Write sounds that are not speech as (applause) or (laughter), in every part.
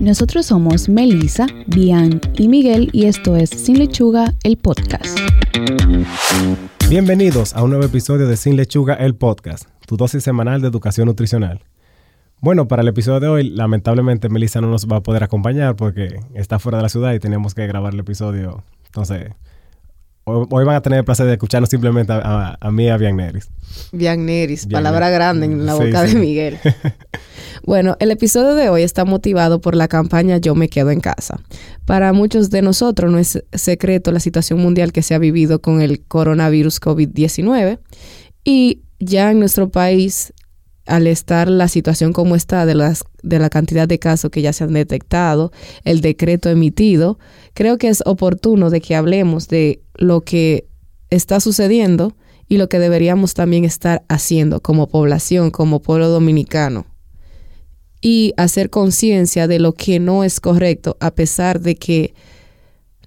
Nosotros somos Melissa, Bian y Miguel y esto es Sin Lechuga, el podcast. Bienvenidos a un nuevo episodio de Sin Lechuga, el podcast, tu dosis semanal de educación nutricional. Bueno, para el episodio de hoy, lamentablemente Melissa no nos va a poder acompañar porque está fuera de la ciudad y tenemos que grabar el episodio. Entonces, hoy, van a tener el placer de escucharnos simplemente a, mí y a Bianneris. Bianneris, palabra grande en la boca de Miguel. (laughs) Bueno, el episodio de hoy está motivado por la campaña Yo me quedo en casa. Para muchos de nosotros no es secreto la situación mundial que se ha vivido con el coronavirus COVID-19 y ya en nuestro país al estar la situación como está de, las, de la cantidad de casos que ya se han detectado, el decreto emitido, creo que es oportuno de que hablemos de lo que está sucediendo y lo que deberíamos también estar haciendo como población, como pueblo dominicano y hacer conciencia de lo que no es correcto, a pesar de que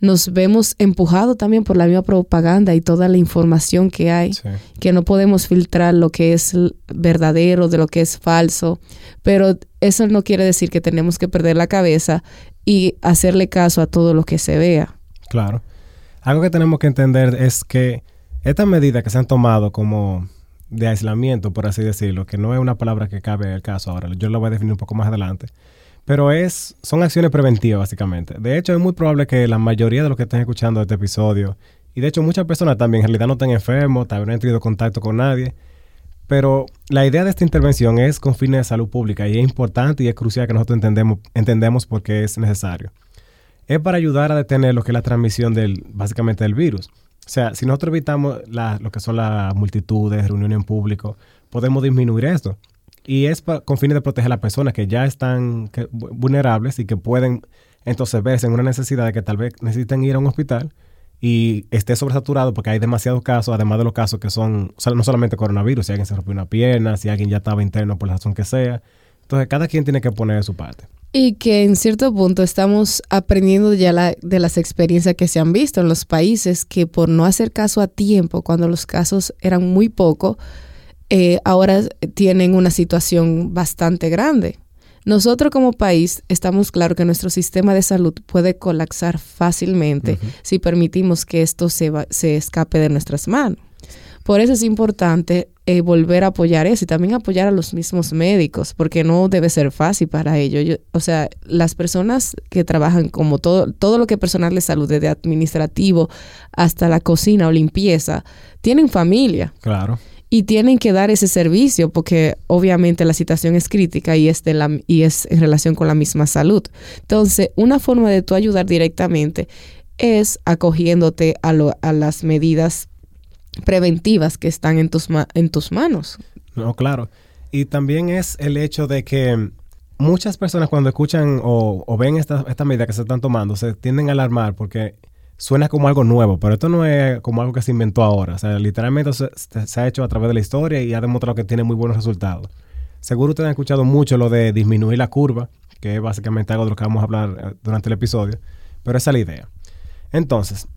nos vemos empujados también por la misma propaganda y toda la información que hay, que no podemos filtrar lo que es verdadero de lo que es falso, pero eso no quiere decir que tenemos que perder la cabeza y hacerle caso a todo lo que se vea. Claro. Algo que tenemos que entender es que estas medidas que se han tomado como de aislamiento, por así decirlo, que no es una palabra que cabe en el caso ahora, yo lo voy a definir un poco más adelante, pero es, son acciones preventivas básicamente. De hecho, es muy probable que la mayoría de los que estén escuchando este episodio, y de hecho muchas personas también en realidad no estén enfermos, también no han tenido contacto con nadie, pero la idea de esta intervención es con fines de salud pública y es importante y es crucial que nosotros entendemos, entendemos por qué es necesario. Es para ayudar a detener lo que es la transmisión del, básicamente del virus. O sea, si nosotros evitamos lo que son las multitudes, reuniones en público, podemos disminuir esto. Y es con fines de proteger a las personas que ya están vulnerables y que pueden entonces verse en una necesidad de que tal vez necesiten ir a un hospital y esté sobresaturado porque hay demasiados casos, además de los casos que son no solamente coronavirus, si alguien se rompió una pierna, si alguien ya estaba interno por la razón que sea. Entonces, cada quien tiene que poner su parte. Y que en cierto punto estamos aprendiendo ya de las experiencias que se han visto en los países que por no hacer caso a tiempo, cuando los casos eran muy pocos, eh, ahora tienen una situación bastante grande. Nosotros como país estamos claros que nuestro sistema de salud puede colapsar fácilmente si permitimos que esto se, se escape de nuestras manos. Por eso es importante eh, volver a apoyar eso y también apoyar a los mismos médicos, porque no debe ser fácil para ellos. o sea, las personas que trabajan como todo, todo lo que personal de salud, desde administrativo hasta la cocina o limpieza, tienen familia. Claro. Y tienen que dar ese servicio porque obviamente la situación es crítica y es, de la, y es en relación con la misma salud. Entonces, una forma de tú ayudar directamente es acogiéndote a, lo, a las medidas preventivas que están en tus, en tus manos. No, claro. Y también es el hecho de que muchas personas cuando escuchan o, ven esta, esta medida que se están tomando se tienden a alarmar porque suena como algo nuevo, pero esto no es como algo que se inventó ahora. O sea, literalmente se, se, ha hecho a través de la historia y ha demostrado que tiene muy buenos resultados. Seguro ustedes han escuchado mucho lo de disminuir la curva, que es básicamente algo de lo que vamos a hablar eh, durante el episodio, pero esa es la idea. Entonces,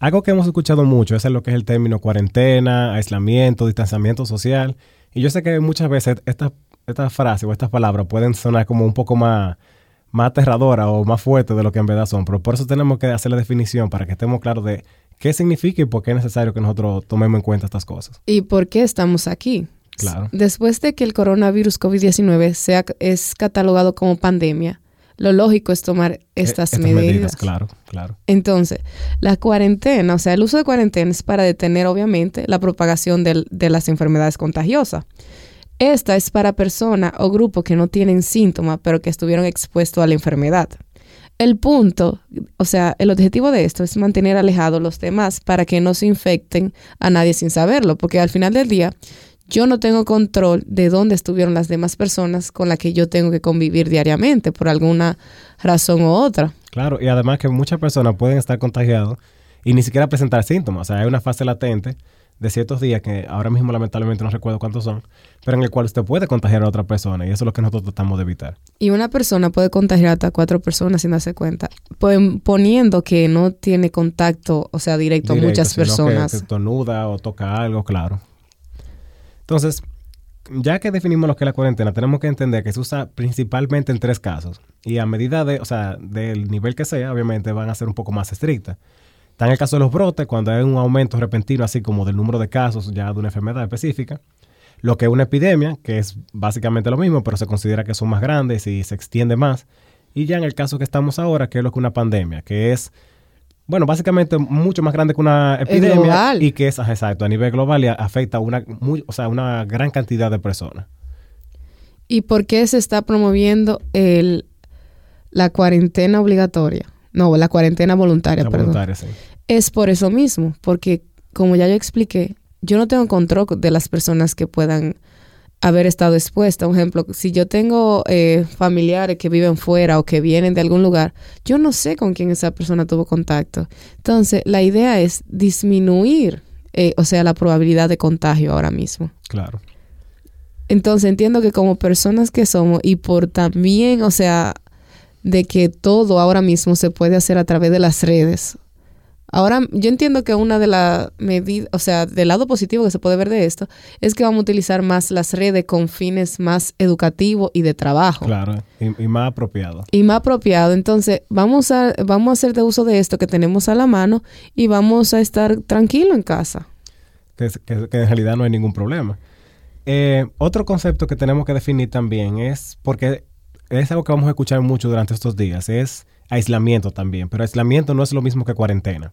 algo que hemos escuchado mucho es lo que es el término cuarentena, aislamiento, distanciamiento social. Y yo sé que muchas veces estas esta frases o estas palabras pueden sonar como un poco más, más aterradoras o más fuertes de lo que en verdad son. Pero por eso tenemos que hacer la definición para que estemos claros de qué significa y por qué es necesario que nosotros tomemos en cuenta estas cosas. ¿Y por qué estamos aquí? Claro. Después de que el coronavirus COVID-19 sea, es catalogado como pandemia, lo lógico es tomar e-, estas, medidas. Claro, claro. Entonces, la cuarentena, o sea, el uso de cuarentena es para detener, obviamente, la propagación de las enfermedades contagiosas. Esta es para personas o grupos que no tienen síntomas, pero que estuvieron expuestos a la enfermedad. El punto, o sea, el objetivo de esto es mantener alejados los demás para que no se infecten a nadie sin saberlo, porque al final del día yo no tengo control de dónde estuvieron las demás personas con las que yo tengo que convivir diariamente por alguna razón u otra. Claro, y además que muchas personas pueden estar contagiados y ni siquiera presentar síntomas. O sea, hay una fase latente de ciertos días que ahora mismo lamentablemente no recuerdo cuántos son, pero en el cual usted puede contagiar a otra persona y eso es lo que nosotros tratamos de evitar. Y una persona puede contagiar hasta cuatro personas sin darse cuenta, poniendo que no tiene contacto, o sea, directo, a muchas personas. Que, o toca algo, claro. Entonces, ya que definimos lo que es la cuarentena, tenemos que entender que se usa principalmente en tres casos. Y a medida de, o sea, del nivel que sea, obviamente van a ser un poco más estrictas. Está en el caso de los brotes, cuando hay un aumento repentino, así como del número de casos ya de una enfermedad específica. Lo que es una epidemia, que es básicamente lo mismo, pero se considera que son más grandes y se extiende más. Y ya en el caso que estamos ahora, que es lo que una pandemia, que es bueno, básicamente mucho más grande que una epidemia y que es, exacto, a nivel global y afecta a una, o sea, una gran cantidad de personas. ¿Y por qué se está promoviendo el, la cuarentena obligatoria? No, la cuarentena voluntaria, la Voluntaria, sí. Es por eso mismo, porque como ya yo expliqué, yo no tengo control de las personas que puedan haber estado expuesta. Por ejemplo, si yo tengo eh, familiares que viven fuera o que vienen de algún lugar, yo no sé con quién esa persona tuvo contacto. Entonces, la idea es disminuir, eh, o sea, la probabilidad de contagio ahora mismo. Claro. Entonces, entiendo que como personas que somos y por también, o sea, de que todo ahora mismo se puede hacer a través de las redes, Ahora, yo entiendo que una de las medidas, o sea, del lado positivo que se puede ver de esto, es que vamos a utilizar más las redes con fines más educativos y de trabajo. Claro, y, más apropiado. Y más apropiado. Entonces, vamos a, vamos a hacer de uso de esto que tenemos a la mano y vamos a estar tranquilo en casa. Que, en realidad no hay ningún problema. Eh, otro concepto que tenemos que definir también es, porque es algo que vamos a escuchar mucho durante estos días, es aislamiento también, pero aislamiento no es lo mismo que cuarentena.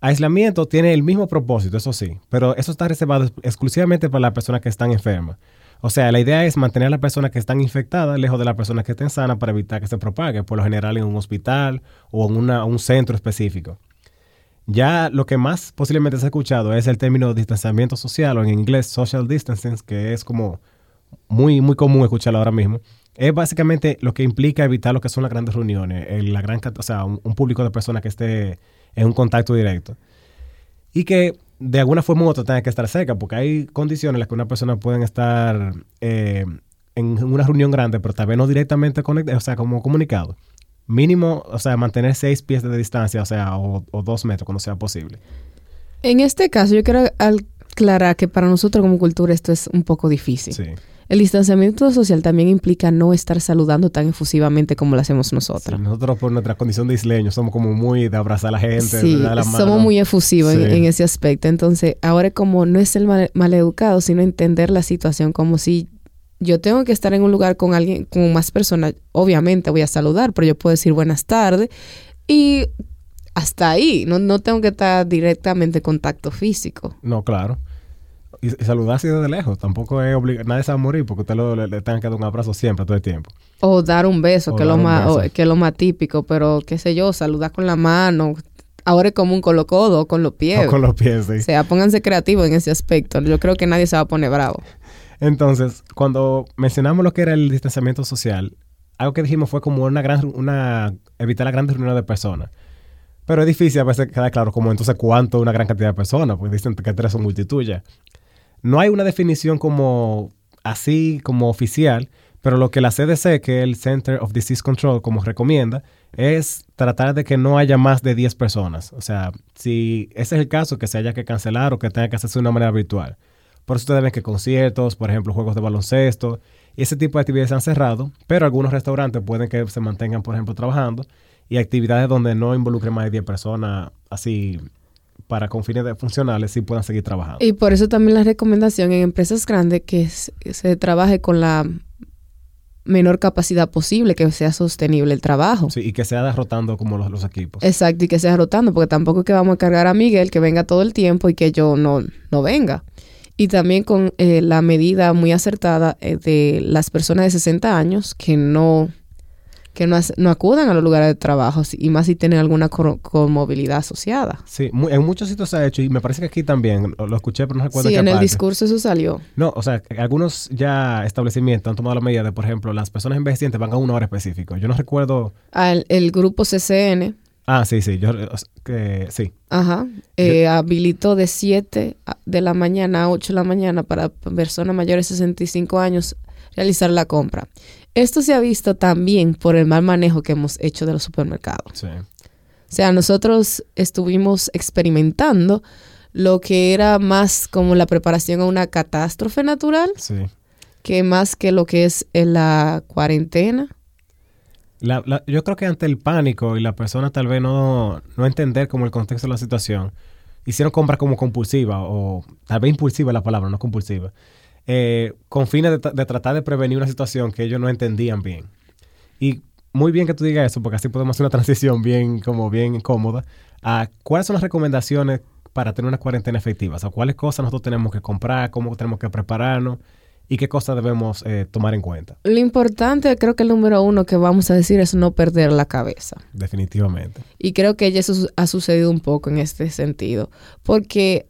Aislamiento tiene el mismo propósito, eso sí, pero eso está reservado exclusivamente para las personas que están enfermas. O sea, la idea es mantener a las personas que están infectadas lejos de las personas que estén sanas para evitar que se propague, por lo general en un hospital o en un centro específico. Ya lo que más posiblemente se ha escuchado es el término distanciamiento social o en inglés social distancing, que es como muy, muy común escucharlo ahora mismo es básicamente lo que implica evitar lo que son las grandes reuniones, la gran, o sea, un, público de personas que esté en un contacto directo. Y que de alguna forma u otra tenga que estar cerca, porque hay condiciones en las que una persona puede estar eh, en una reunión grande, pero tal vez no directamente conectado, o sea, como comunicado. Mínimo, o sea, mantener seis pies de distancia, o sea, o, o dos metros cuando sea posible. En este caso, yo quiero aclarar que para nosotros como cultura esto es un poco difícil. Sí. El distanciamiento social también implica no estar saludando tan efusivamente como lo hacemos nosotros. nosotros por nuestra condición de isleños somos como muy de abrazar a la gente, de dar la mano. somos muy efusivos en, ese aspecto. Entonces, ahora como no es el mal, educado, sino entender la situación como si yo tengo que estar en un lugar con alguien, con más personas, obviamente voy a saludar, pero yo puedo decir buenas tardes y hasta ahí, no, no tengo que estar directamente en contacto físico. No, claro y, saludar así desde lejos. Tampoco es obligado. Nadie se va a morir porque usted le, le, tenga que dar un abrazo siempre, todo el tiempo. O dar un beso, que, es lo más, que lo más típico. Pero, qué sé yo, saludar con la mano. Ahora es común con los codos, con los pies. con los pies, sí. O sea, pónganse creativos en ese aspecto. Yo creo que nadie se va a poner bravo. Entonces, cuando mencionamos lo que era el distanciamiento social, algo que dijimos fue como una gran, una, evitar la grandes reuniones de personas. Pero es difícil a veces quedar claro como entonces cuánto una gran cantidad de personas, porque dicen que tres son multitud ya. No hay una definición como así como oficial, pero lo que la CDC, que es el Center of Disease Control, como recomienda, es tratar de que no haya más de 10 personas. O sea, si ese es el caso, que se haya que cancelar o que tenga que hacerse de una manera virtual. Por eso ustedes ven que conciertos, por ejemplo, juegos de baloncesto, y ese tipo de actividades se han cerrado, pero algunos restaurantes pueden que se mantengan, por ejemplo, trabajando, y actividades donde no involucre más de 10 personas así para con fines funcionales sí puedan seguir trabajando. Y por eso también la recomendación en empresas grandes que se, trabaje con la menor capacidad posible, que sea sostenible el trabajo. Sí, y que sea rotando como los, equipos. Exacto, y que sea rotando, porque tampoco es que vamos a cargar a Miguel que venga todo el tiempo y que yo no, no venga. Y también con eh, la medida muy acertada eh, de las personas de 60 años que no que no, no, acudan a los lugares de trabajo y más si tienen alguna conmovilidad asociada. Sí, en muchos sitios se ha hecho y me parece que aquí también, lo, escuché pero no recuerdo Sí, en el discurso eso salió. No, o sea, algunos ya establecimientos han tomado la medida de, por ejemplo, las personas envejecientes van a una hora específica. Yo no recuerdo... Al, el grupo CCN. Ah, sí, sí, yo sí. Ajá. Eh, habilitó de 7 de la mañana a 8 de la mañana para personas mayores de 65 años realizar la compra. Esto se ha visto también por el mal manejo que hemos hecho de los supermercados. O sea, nosotros estuvimos experimentando lo que era más como la preparación a una catástrofe natural, Sí. que más que lo que es en la cuarentena. La- la- yo creo que ante el pánico y la persona tal vez no, no entender como el contexto de la situación, hicieron compras como compulsiva o tal vez impulsiva la palabra, no compulsiva, eh, con fines de, tra- de tratar de prevenir una situación que ellos no entendían bien. Y muy bien que tú digas eso, porque así podemos hacer una (laughs) transición bien, como bien cómoda, a cuáles son las recomendaciones para tener una cuarentena efectiva. O sea, cuáles cosas nosotros tenemos que comprar, cómo tenemos que prepararnos y qué cosas debemos eh, tomar en cuenta, Lo importante, creo que el número uno que vamos a decir es no perder la cabeza. definitivamente. Y creo que ya eso ha sucedido un poco en este sentido, porque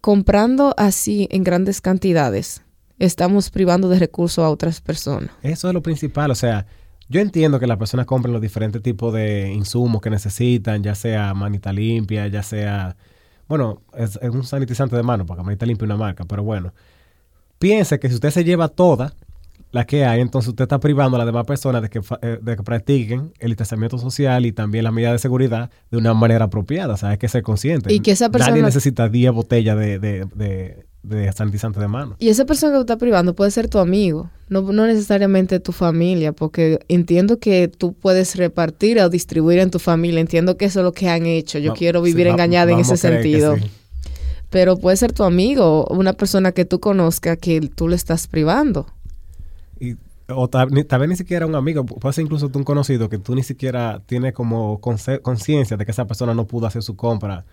comprando así en grandes cantidades, estamos privando de recursos a otras personas. Eso es lo principal, o sea, yo entiendo que las personas compren los diferentes tipos de insumos que necesitan, ya sea manita limpia, ya sea, bueno, es, es un sanitizante de mano, porque manita limpia es una marca, pero bueno, piense que si usted se lleva toda la que hay, entonces usted está privando a las demás personas de que, eh, de que practiquen el distanciamiento social y también las medidas de seguridad de una manera apropiada, o sea, hay que ser consciente. Y que esa Nadie persona- necesita 10 botellas de, de, de, de sanitizante de mano. Y esa persona que tú estás privando puede ser tu amigo, no, no necesariamente tu familia, porque entiendo que tú puedes repartir o distribuir en tu familia, entiendo que eso es lo que han hecho, yo quiero sí, vivir va- engañada en ese sentido. sí. Pero puede ser tu amigo, una persona que tú conozcas que tú le estás privando. Y, o tal, ni- tal vez ni siquiera un amigo, pu- puede ser incluso tú un conocido que tú ni siquiera tienes como conciencia de que esa persona no pudo hacer su compra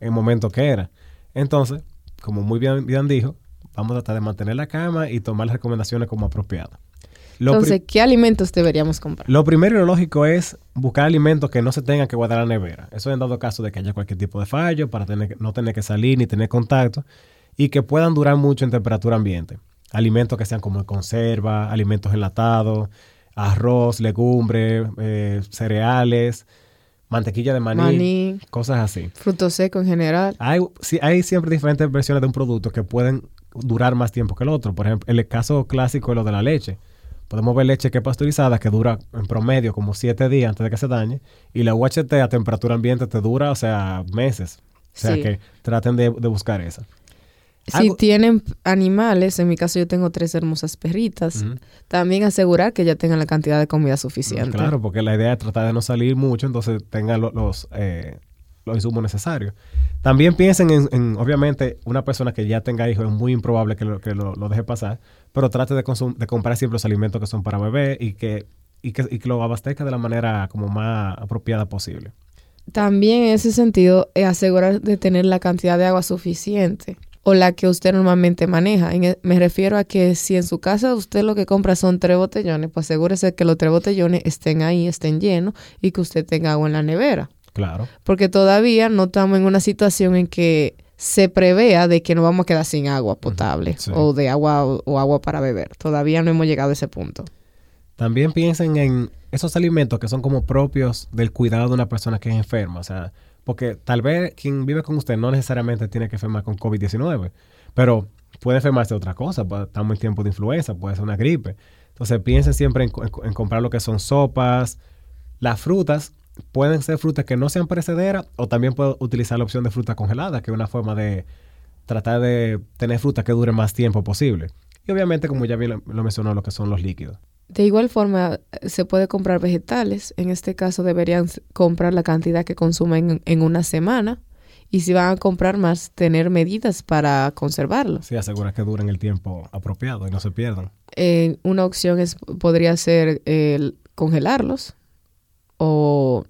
en el momento que era. Entonces, como muy bien, bien dijo, vamos a tratar de mantener la cama y tomar las recomendaciones como apropiadas. Lo, Entonces, ¿qué alimentos deberíamos comprar? lo primero y lo lógico es buscar alimentos que no se tengan que guardar en la nevera. Eso en dado caso de que haya cualquier tipo de fallo, para tener, no tener que salir ni tener contacto y que puedan durar mucho en temperatura ambiente. Alimentos que sean como en conserva, alimentos enlatados, arroz, legumbres, eh, cereales, mantequilla de maní, Maní, cosas así. fruto seco en general. Hay, sí, hay siempre diferentes versiones de un producto que pueden durar más tiempo que el otro. Por ejemplo, el caso clásico es lo de la leche. Podemos ver leche que es pasteurizada, que dura en promedio como 7 días antes de que se dañe. Y la UHT a temperatura ambiente te dura, o sea, meses. O sea Sí. que traten de, de buscar esa. Si Algo- tienen animales, en mi caso yo tengo tres hermosas perritas, también asegurar que ya tengan la cantidad de comida suficiente. Claro, porque la idea es tratar de no salir mucho, entonces tengan lo- los, eh, los insumos necesarios. También piensen en, en, obviamente, una persona que ya tenga hijos, es muy improbable que lo, que lo, lo deje pasar, pero trate de, de comprar siempre los alimentos que son para bebé y que, y que, y que lo abastezca de la manera como más apropiada posible. También en ese sentido, eh, asegurar de tener la cantidad de agua suficiente o la que usted normalmente maneja. En e- me refiero a que si en su casa usted lo que compra son tres botellones, pues asegúrese que los tres botellones estén ahí, estén llenos y que usted tenga agua en la nevera. Claro. Porque todavía no estamos en una situación en que se prevea de que nos vamos a quedar sin agua potable sí. o de agua o, o agua para beber. Todavía no hemos llegado a ese punto. También piensen en esos alimentos que son como propios del cuidado de una persona que es enferma. O sea, porque tal vez quien vive con usted no necesariamente tiene que enfermar con COVID-19, pero puede enfermarse de otra cosa. Estamos en tiempo de influenza, puede ser una gripe. Entonces piensen siempre en, en- en comprar lo que son sopas. Las frutas pueden ser frutas que no sean perecederas o también puedo utilizar la opción de fruta congelada, que es una forma de tratar de tener fruta que dure más tiempo posible. Y obviamente, como ya bien lo, lo mencionó, lo que son los líquidos. De igual forma, se puede comprar vegetales. En este caso, deberían comprar la cantidad que consumen en, una semana. Y si van a comprar más, tener medidas para conservarlos. Sí, asegura que duren el tiempo apropiado y no se pierdan. Eh, una opción es, podría ser el congelarlos o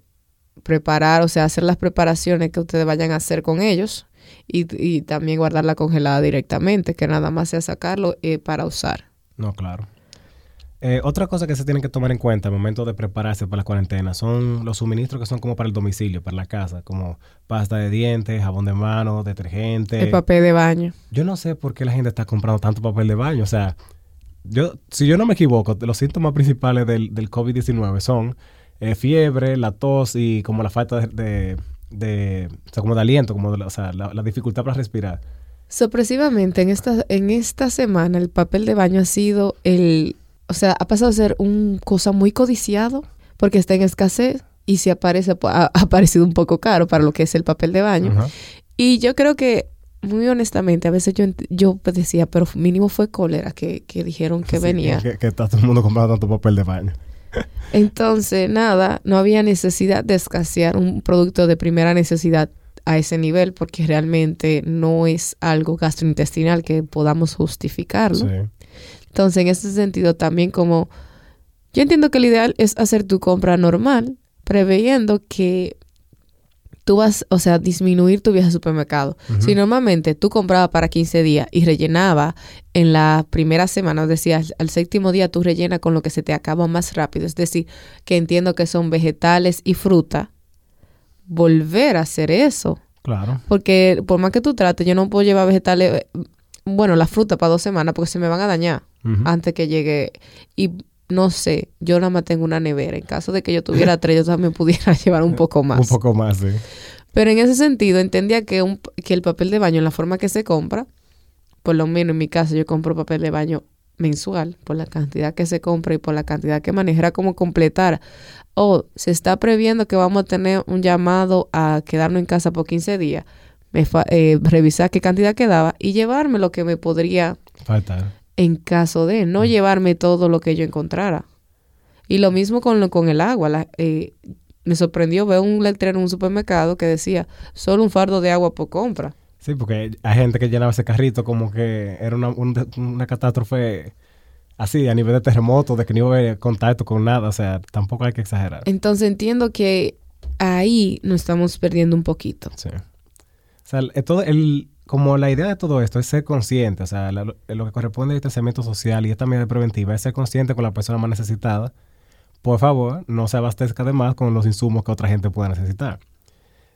preparar, o sea, hacer las preparaciones que ustedes vayan a hacer con ellos y, y también guardarla congelada directamente, que nada más sea sacarlo eh, para usar. No, claro. Eh, otra cosa que se tiene que tomar en cuenta al momento de prepararse para la cuarentena son los suministros que son como para el domicilio, para la casa, como pasta de dientes, jabón de manos, detergente. El papel de baño. Yo no sé por qué la gente está comprando tanto papel de baño. O sea, yo, si yo no me equivoco, los síntomas principales del, del COVID-19 son eh, fiebre, la tos y como la falta de, de, de- o sea, como de aliento, como de o sea, la, la dificultad para respirar. Sorpresivamente, en esta, en esta semana el papel de baño ha sido el, o sea, ha pasado a ser un cosa muy codiciado porque está en escasez y si aparece, pues, ha, ha parecido un poco caro para lo que es el papel de baño. Y yo creo que muy honestamente, a veces yo, yo decía, pero mínimo fue cólera que, que dijeron que venía. Que, que, está todo el mundo comprando tanto papel de baño. (laughs) Entonces, nada, no había necesidad de escasear un producto de primera necesidad a ese nivel porque realmente no es algo gastrointestinal que podamos justificarlo. Entonces, en ese sentido, también como yo entiendo que el ideal es hacer tu compra normal, preveyendo que tú vas, o sea, disminuir tu viaje al supermercado. Si normalmente tú comprabas para 15 días y rellenaba en la primera semana, decías, al séptimo día tú rellenas con lo que se te acaba más rápido. Es decir, que entiendo que son vegetales y fruta. Volver a hacer eso. Claro. Porque por más que tú trates, yo no puedo llevar vegetales, eh, bueno, la fruta para dos semanas porque se me van a dañar antes que llegue. Y no sé, yo nada más tengo una nevera. En caso de que yo tuviera (laughs) tres, yo también pudiera (laughs) llevar un poco más. un poco más, sí. Pero en ese sentido, entendía que, un, que el papel de baño, en la forma que se compra, por lo menos en mi caso, yo compro papel de baño mensual por la cantidad que se compra y por la cantidad que maneja, era como completar. O se está previendo que vamos a tener un llamado a quedarnos en casa por 15 días, me eh, revisar qué cantidad quedaba y llevarme lo que me podría faltar en caso de no mm. llevarme todo lo que yo encontrara. Y lo mismo con, con el agua. Eh, me sorprendió ver un letrero en un supermercado que decía solo un fardo de agua por compra. Sí, porque hay gente que llenaba ese carrito como que era una, una catástrofe así, a nivel de terremoto, de que no iba a haber contacto con nada. O sea, tampoco hay que exagerar. Entonces entiendo que ahí nos estamos perdiendo un poquito. Sí. O sea, todo el, como la idea de todo esto es ser consciente, o sea, lo que corresponde al distanciamiento social y esta medida preventiva es ser consciente con la persona más necesitada. Por favor, no se abastezca de más con los insumos que otra gente pueda necesitar.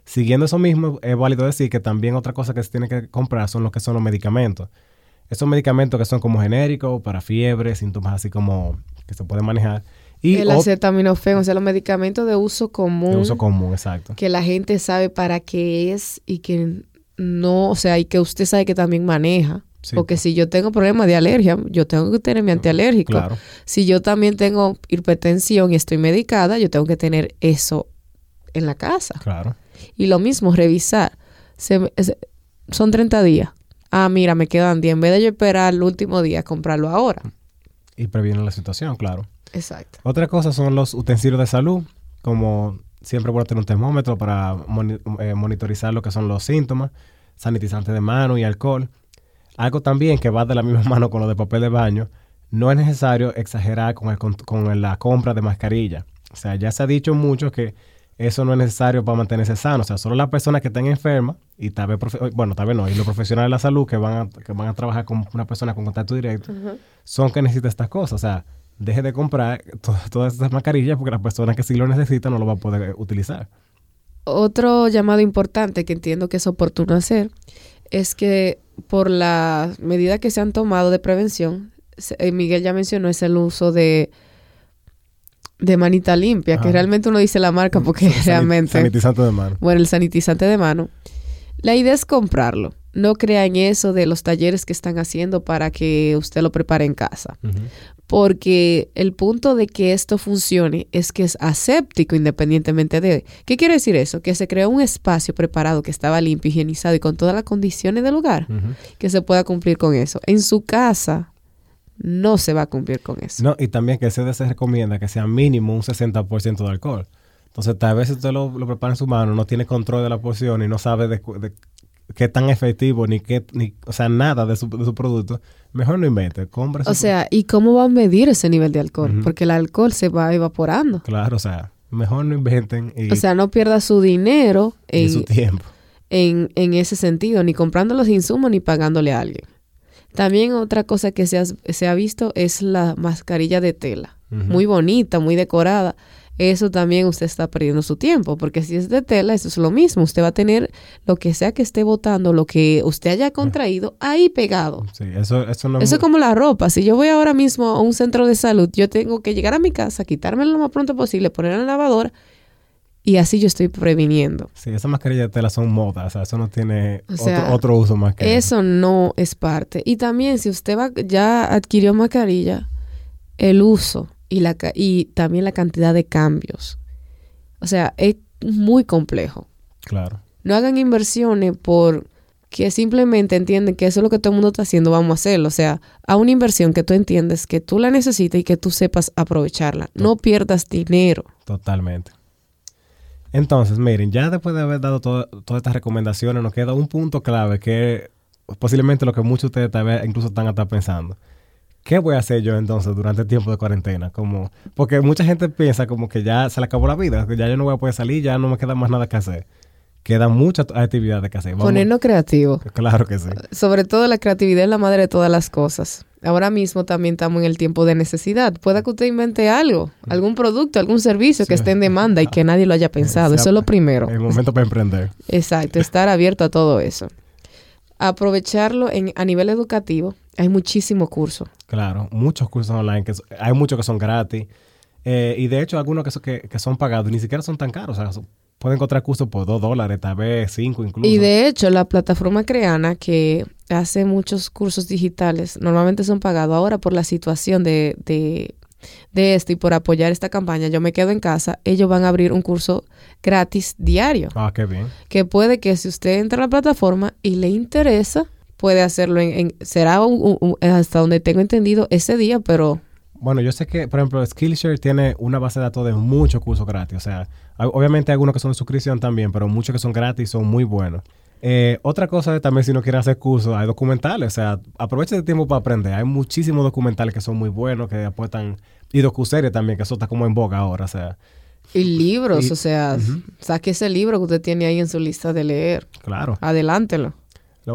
Siguiendo eso mismo, es válido decir que también otra cosa que se tiene que comprar son lo que son los medicamentos. Esos medicamentos que son como genéricos, para fiebre, síntomas así como que se pueden manejar. Y el acetaminofén, o sea, los medicamentos de uso común. De uso común, exacto. Que la gente sabe para qué es y que no, o sea, y que usted sabe que también maneja. Porque si yo tengo problemas de alergia, yo tengo que tener mi antialérgico. Claro. Si yo también tengo hipertensión y estoy medicada, yo tengo que tener eso en la casa. Claro. Y lo mismo, revisar. son 30 días. Ah, mira, me quedan 10. En vez de yo esperar el último día, comprarlo ahora. Y previene la situación, claro. Exacto. Otra cosa son los utensilios de salud, como siempre a tener un termómetro para eh, monitorizar lo que son los síntomas, sanitizante de mano y alcohol. Algo también que va de la misma (laughs) mano con lo de papel de baño, no es necesario exagerar con, con la compra de mascarilla. O sea, ya se ha dicho mucho que eso no es necesario para mantenerse sano. O sea, solo las personas que estén enfermas y tal vez, bueno, tal vez no, y los profesionales de la salud que van a, que van a trabajar con una persona con contacto directo, son que necesitan estas cosas. O sea, deje de comprar todas estas mascarillas porque las personas que sí lo necesitan no lo van a poder utilizar. Otro llamado importante que entiendo que es oportuno hacer es que por la medida que se han tomado de prevención, eh, Miguel ya mencionó, es el uso de, de manita limpia, que realmente uno dice la marca porque realmente... Sanitizante de mano. Bueno, el sanitizante de mano. La idea es comprarlo. No crea en eso de los talleres que están haciendo para que usted lo prepare en casa porque el punto de que esto funcione es que es aséptico independientemente de... ¿Qué quiere decir eso? Que se creó un espacio preparado que estaba limpio, higienizado y con todas las condiciones del lugar que se pueda cumplir con eso. En su casa no se va a cumplir con eso. No, y también que se, se recomienda que sea mínimo un 60% de alcohol. Entonces, tal vez usted lo, lo, prepara en su mano, no tiene control de la porción y no sabe de, de qué tan efectivo, ni qué, ni, o sea, nada de su, de su producto, mejor no invente, compre. O sea, ¿y cómo va a medir ese nivel de alcohol? Porque el alcohol se va evaporando. Claro, o sea, mejor no inventen. Y, o sea, no pierda su dinero en, su tiempo. En, en ese sentido, ni comprando los insumos ni pagándole a alguien. También otra cosa que se ha, se ha visto es la mascarilla de tela. Muy bonita, muy decorada eso también usted está perdiendo su tiempo, porque si es de tela, eso es lo mismo. Usted va a tener lo que sea que esté botando, lo que usted haya contraído, ahí pegado. Sí, eso, eso no Eso es como la ropa. Si yo voy ahora mismo a un centro de salud, yo tengo que llegar a mi casa, quitármelo lo más pronto posible, ponerla en la lavadora y así yo estoy previniendo. Sí, esas mascarillas de tela son modas, o sea, eso no tiene otro, uso más que eso. no es parte. Y también si usted va, ya adquirió mascarilla, el uso y, la, y también la cantidad de cambios. O sea, es muy complejo. Claro. No hagan inversiones por que simplemente entienden que eso es lo que todo el mundo está haciendo, vamos a hacerlo. O sea, a una inversión que tú entiendes que tú la necesitas y que tú sepas aprovecharla. No pierdas dinero. Totalmente. Entonces, miren, ya después de haber dado todas estas recomendaciones, nos queda un punto clave que posiblemente lo que muchos de ustedes tal incluso están hasta pensando. ¿Qué voy a hacer yo entonces durante el tiempo de cuarentena? Como, porque mucha gente piensa como que ya se le acabó la vida, que ya yo no voy a poder salir, ya no me queda más nada que hacer. Quedan muchas actividades que hacer. Ponernos creativos. Claro que sí. Sobre todo la creatividad es la madre de todas las cosas. Ahora mismo también estamos en el tiempo de necesidad. Puede que usted invente algo, algún producto, algún servicio que esté en demanda y que nadie lo haya pensado. Eso es lo primero. El momento para emprender. Exacto, estar abierto a todo eso. Aprovecharlo en, a nivel educativo. Hay muchísimos cursos. Claro, muchos cursos online. que Hay muchos que son gratis. Eh, y de hecho, algunos que, que, son pagados ni siquiera son tan caros. O sea, pueden encontrar cursos por dos dólares, tal vez cinco incluso. Y de hecho, la plataforma Creana, que hace muchos cursos digitales, normalmente son pagados ahora por la situación de, de, de esto y por apoyar esta campaña. Yo me quedo en casa, ellos van a abrir un curso gratis diario. Ah, qué bien. Que puede que si usted entra a la plataforma y le interesa, puede hacerlo en, será hasta donde tengo entendido ese día, pero bueno, yo sé que, por ejemplo, Skillshare tiene una base de datos de muchos cursos gratis. O sea, obviamente hay algunos que son de suscripción también, pero muchos que son gratis son muy buenos. Eh, otra cosa es también si no quiere hacer cursos, hay documentales. O sea, aprovecha el tiempo para aprender. Hay muchísimos documentales que son muy buenos, que apuestan. Y docuseries también, que eso está como en boga ahora. O sea. Y libros, o sea, saque ese libro que usted tiene ahí en su lista de leer. Claro. Adelántelo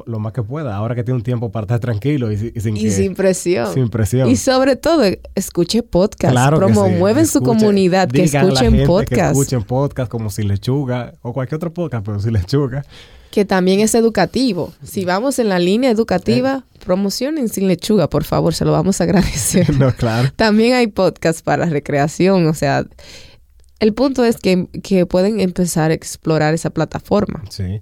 lo, más que pueda, ahora que tiene un tiempo para estar tranquilo y, sin, y sin presión. Sin presión. Y sobre todo, escuche podcast, claro promueven su comunidad, que escuchen podcast. Que escuchen podcast como Sin Lechuga o cualquier otro podcast, pero Sin Lechuga. Que también es educativo. Si vamos en la línea educativa, eh. promocionen Sin Lechuga, por favor, se lo vamos a agradecer. (laughs) no, claro. también hay podcast para recreación, o sea, el punto es que, que pueden empezar a explorar esa plataforma. Sí.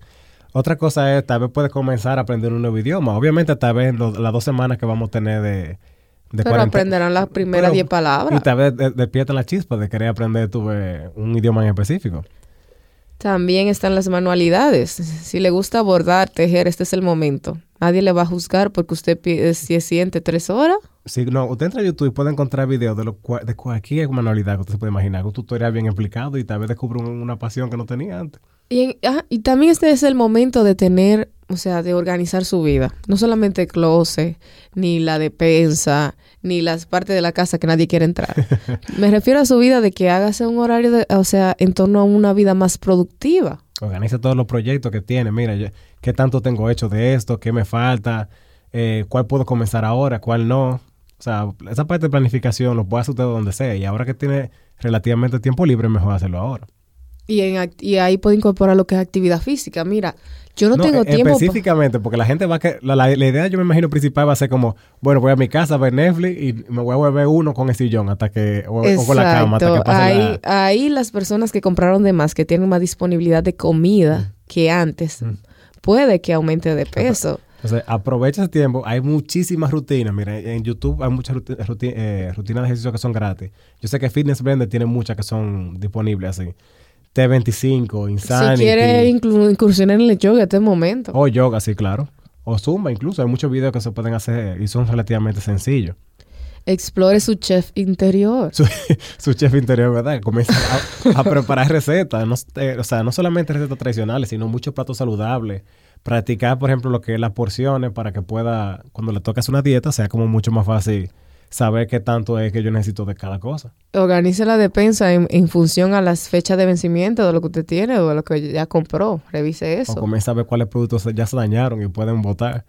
Otra cosa es, tal vez puedes comenzar a aprender un nuevo idioma. Obviamente, tal vez las dos semanas que vamos a tener de... de Pero aprenderán las primeras 10 palabras. Y tal vez despiertan la chispa de querer aprender un idioma en específico. También están las manualidades. Si le gusta bordar, tejer, este es el momento. Nadie le va a juzgar porque usted si siente tres horas. Sí, no, usted entra a YouTube y puede encontrar videos de, lo, de cualquier manualidad que usted se puede imaginar, un tutorial bien explicado y tal vez descubre una pasión que no tenía antes. Y, y también este es el momento de tener, o sea, de organizar su vida. No solamente el closet, ni la despensa, ni las partes de la casa que nadie quiere entrar. (laughs) Me refiero a su vida de que hágase un horario, de, o sea, en torno a una vida más productiva. Organice todos los proyectos que tiene. Mira, ¿qué tanto tengo hecho de esto? ¿Qué me falta? Eh, ¿Cuál puedo comenzar ahora? ¿Cuál no? O sea, esa parte de planificación lo puede hacer usted donde sea. Y ahora que tiene relativamente tiempo libre, mejor hacerlo ahora. Y, en, y ahí puede incorporar lo que es actividad física. Mira, yo no, tengo e- tiempo. Específicamente, porque la gente va a que. La, idea, yo me imagino, principal va a ser como: bueno, voy a mi casa a ver Netflix y me voy a volver uno con el sillón hasta que. O, con la cama hasta que pase ahí, ahí las personas que compraron de más, que tienen más disponibilidad de comida que antes, puede que aumente de peso. Entonces, aprovecha ese tiempo. Hay muchísimas rutinas. Mira, en YouTube hay muchas eh, rutinas de ejercicio que son gratis. Yo sé que Fitness Blender tiene muchas que son disponibles así. T25, Insanity. Si quiere incursionar en el yoga este momento. O yoga, sí, claro. O Zumba incluso. Hay muchos videos que se pueden hacer y son relativamente sencillos. Explore su chef interior. Su, (laughs) chef interior, ¿verdad? Comienza a, preparar recetas. No, eh, o sea, no solamente recetas tradicionales, sino muchos platos saludables. Practicar, por ejemplo, lo que es las porciones para que pueda, cuando le toques una dieta, sea como mucho más fácil saber qué tanto es que yo necesito de cada cosa. Organice la despensa en, función a las fechas de vencimiento de lo que usted tiene o de lo que ya compró. Revise eso. O comience a ver cuáles productos ya se dañaron y pueden botar.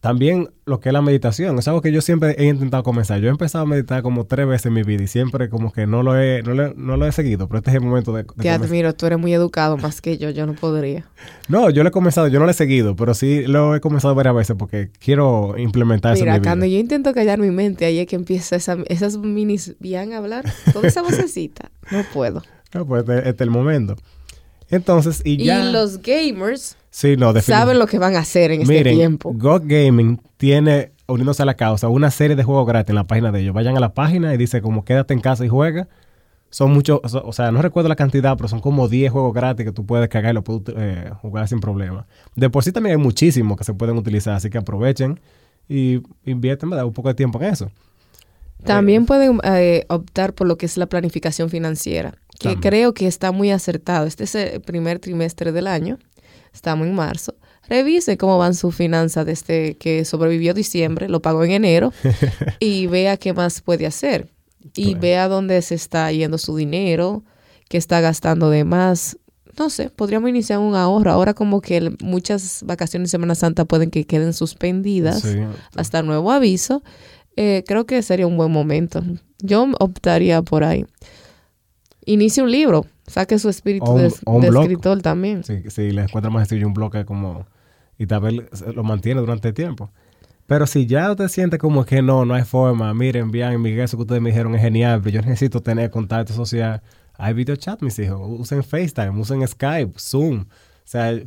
También lo que es la meditación, es algo que yo siempre he intentado comenzar. Yo he empezado a meditar como tres veces en mi vida y siempre como que no lo he, no, lo he seguido, pero este es el momento de... Te admiro, tú eres muy educado más que yo, yo no podría. No, yo lo he comenzado, yo no lo he seguido, pero sí lo he comenzado varias veces porque quiero implementar eso en mi vida. cuando yo intento callar mi mente, ahí es que empieza esa, esas minis bien a hablar, toda esa vocecita, no puedo. (laughs) No, pues este, este es el momento. Entonces, y ya... Y los gamers Sí, no, Saben lo que van a hacer en este tiempo. God Gaming tiene, uniéndose a la causa, una serie de juegos gratis en la página de ellos. Vayan a la página y dice como quédate en casa y juega. son muchos, o sea, no recuerdo la cantidad, pero son como 10 juegos gratis que tú puedes cargar y lo puedes eh, jugar sin problema. De por sí también hay muchísimos que se pueden utilizar, así que aprovechen y invierten un poco de tiempo en eso. También eh, pueden eh, optar por lo que es la planificación financiera, que creo que está muy acertado. Este es el primer trimestre del año, estamos en marzo. Revise cómo van sus finanzas desde que sobrevivió diciembre, lo pagó en enero, (laughs) y vea qué más puede hacer y vea dónde se está yendo su dinero, qué está gastando de más. No sé, podríamos iniciar un ahorro. Ahora como que muchas vacaciones de Semana Santa pueden que queden suspendidas hasta nuevo aviso. Eh, creo que sería un buen momento. Yo optaría por ahí. Inicie un libro, saque su espíritu de, escritor también. Sí, sí, le encuentra más sencillo un bloque como... Y tal vez lo mantiene durante el tiempo. Pero si ya usted siente como que no, no hay forma, miren, bien, Miguel, eso que ustedes me dijeron es genial, pero yo necesito tener contacto social. Hay video chat, mis hijos. Usen FaceTime, usen Skype, Zoom. O sea,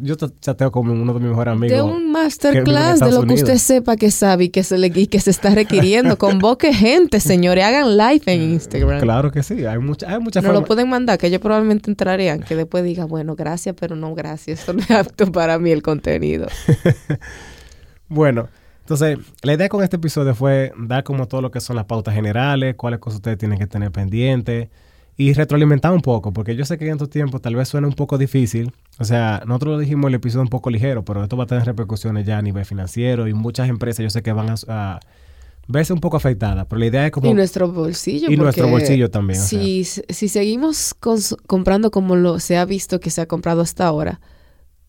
yo chateo con uno de mis mejores amigos. De un masterclass de lo que usted sepa que sabe y que se, le, y que se está requiriendo. (laughs) Convoque gente, señores. Hagan live en Instagram. Claro que sí. Hay, mucha, hay muchas No lo pueden mandar, que ellos probablemente entrarían. Que después diga, bueno, gracias, pero no gracias. Esto no es apto para mí el contenido. (laughs) Bueno, entonces, la idea con este episodio fue dar como todo lo que son las pautas generales, cuáles cosas ustedes tienen que tener pendientes y retroalimentar un poco, porque yo sé que en estos tiempos tal vez suena un poco difícil. O sea, nosotros lo dijimos el episodio un poco ligero, pero esto va a tener repercusiones ya a nivel financiero y muchas empresas yo sé que van a, verse un poco afectadas, pero la idea es como... Y nuestro bolsillo. Y nuestro bolsillo también. Si, si seguimos comprando como lo se ha visto que se ha comprado hasta ahora,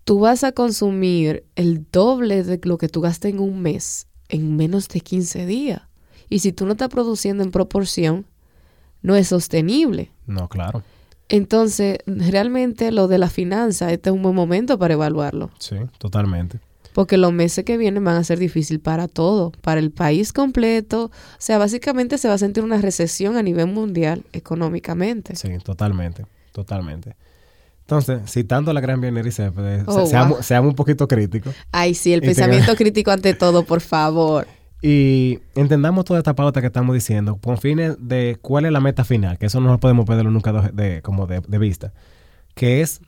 tú vas a consumir el doble de lo que tú gastas en un mes en menos de 15 días. Y si tú no estás produciendo en proporción, no es sostenible. No, claro. Entonces, realmente lo de la finanza, este es un buen momento para evaluarlo. Sí, totalmente. Porque los meses que vienen van a ser difíciles para todo, para el país completo. O sea, básicamente se va a sentir una recesión a nivel mundial económicamente. Sí, totalmente, totalmente. Entonces, citando a la gran Vianera y oh, seamos, un poquito críticos. Ay, sí, el pensamiento crítico ante todo, por favor. Y entendamos toda esta pauta que estamos diciendo con fines de cuál es la meta final, que eso no podemos perderlo nunca de, como de, vista, que es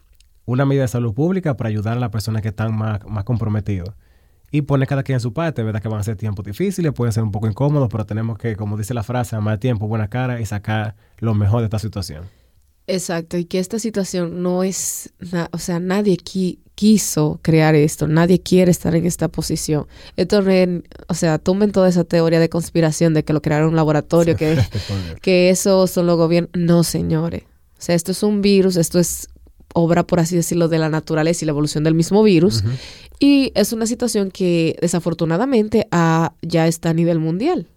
una medida de salud pública para ayudar a las personas que están más, más comprometidas. Y poner cada quien en su parte, ¿verdad? Que van a ser tiempos difíciles, pueden ser un poco incómodos, pero tenemos que, como dice la frase, amar tiempo, buena cara y sacar lo mejor de esta situación. Exacto, y que esta situación no es, o sea, nadie quiso crear esto, nadie quiere estar en esta posición. Esto, o sea, tumben toda esa teoría de conspiración de que lo crearon un laboratorio, que, (laughs) que eso son los gobiernos. No, señores. O sea, esto es un virus, esto es obra, por así decirlo, de la naturaleza y la evolución del mismo virus. Y es una situación que desafortunadamente ya está a nivel mundial.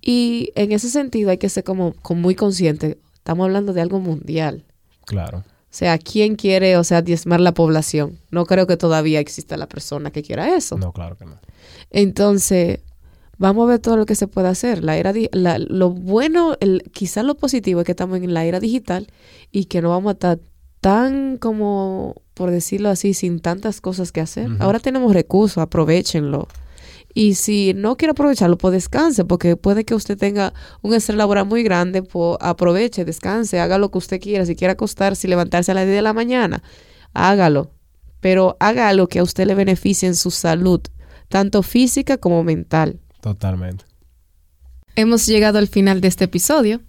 Y en ese sentido hay que ser como, como muy consciente Estamos hablando de algo mundial. Claro. O sea, ¿quién quiere, o sea, diezmar la población? No creo que todavía exista la persona que quiera eso. No, claro que no. Entonces, vamos a ver todo lo que se puede hacer. La era, lo bueno, el, quizás lo positivo es que estamos en la era digital y que no vamos a estar tan como, por decirlo así, sin tantas cosas que hacer. Ahora tenemos recursos, aprovechenlo. Y si no quiere aprovecharlo, pues descanse, porque puede que usted tenga un estrés laboral muy grande, pues aproveche, descanse, haga lo que usted quiera. Si quiere acostarse y levantarse a las 10 de la mañana, hágalo. Pero haga lo que a usted le beneficie en su salud, tanto física como mental. Totalmente. Hemos llegado al final de este episodio.